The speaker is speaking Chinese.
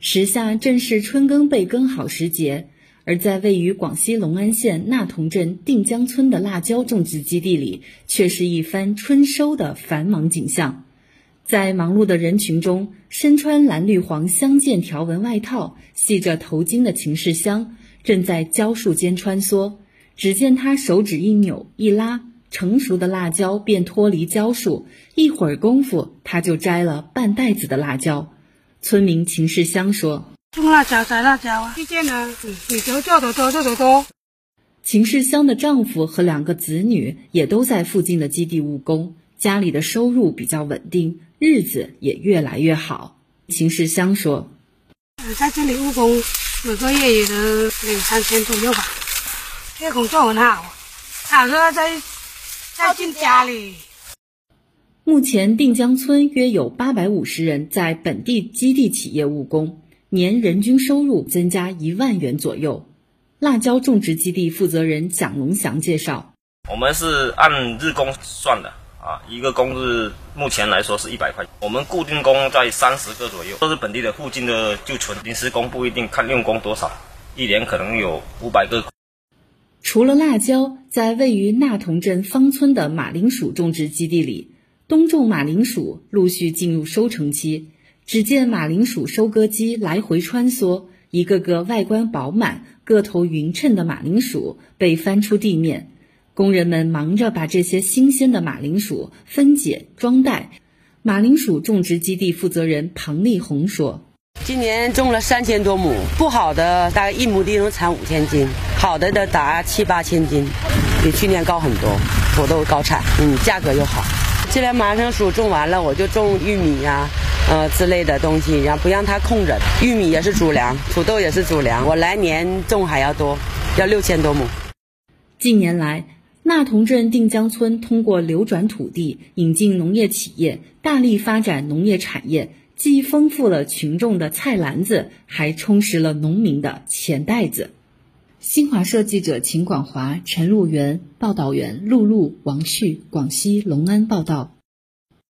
时下正是春耕备耕好时节，而在位于广西隆安县那童镇定江村的辣椒种植基地里，却是一番春收的繁忙景象。在忙碌的人群中，身穿蓝绿黄相间条纹外套、系着头巾的秦世香正在蕉树间穿梭。只见他手指一扭一拉，成熟的辣椒便脱离蕉树，一会儿功夫，他就摘了半袋子的辣椒。村民秦世香说：“种辣椒，摘辣椒啊！一见呢，你多多多做多多。”秦世香的丈夫和两个子女也都在附近的基地务工，家里的收入比较稳定，日子也越来越好。秦世香说：“在这里务工，每个月也能两三千左右吧。这工作很好，好多在在进家里。”目前定江村约有八百五十人在本地基地企业务工，年人均收入增加一万元左右。辣椒种植基地负责人蒋龙祥介绍：“我们是按日工算的啊，一个工日目前来说是一百块。我们固定工在三十个左右，都是本地的附近的就存，临时工不一定，看用工多少，一年可能有五百个。”除了辣椒，在位于纳桐镇芳村的马铃薯种植基地里。冬种马铃薯陆续进入收成期，只见马铃薯收割机来回穿梭，一个个外观饱满、个头匀称的马铃薯被翻出地面，工人们忙着把这些新鲜的马铃薯分解装袋。马铃薯种植基地负责人庞丽红说：“今年种了三千多亩，不好的大概一亩地能产五千斤，好的的达七八千斤，比去年高很多，土豆高产，嗯，价格又好。”这连马铃薯种完了，我就种玉米呀，呃之类的东西，然后不让它空着。玉米也是主粮，土豆也是主粮。我来年种还要多，要六千多亩。近年来，那桐镇定江村通过流转土地、引进农业企业，大力发展农业产业，既丰富了群众的菜篮子，还充实了农民的钱袋子。新华社记者秦广华、陈露元，报道员陆露、王旭，广西隆安报道。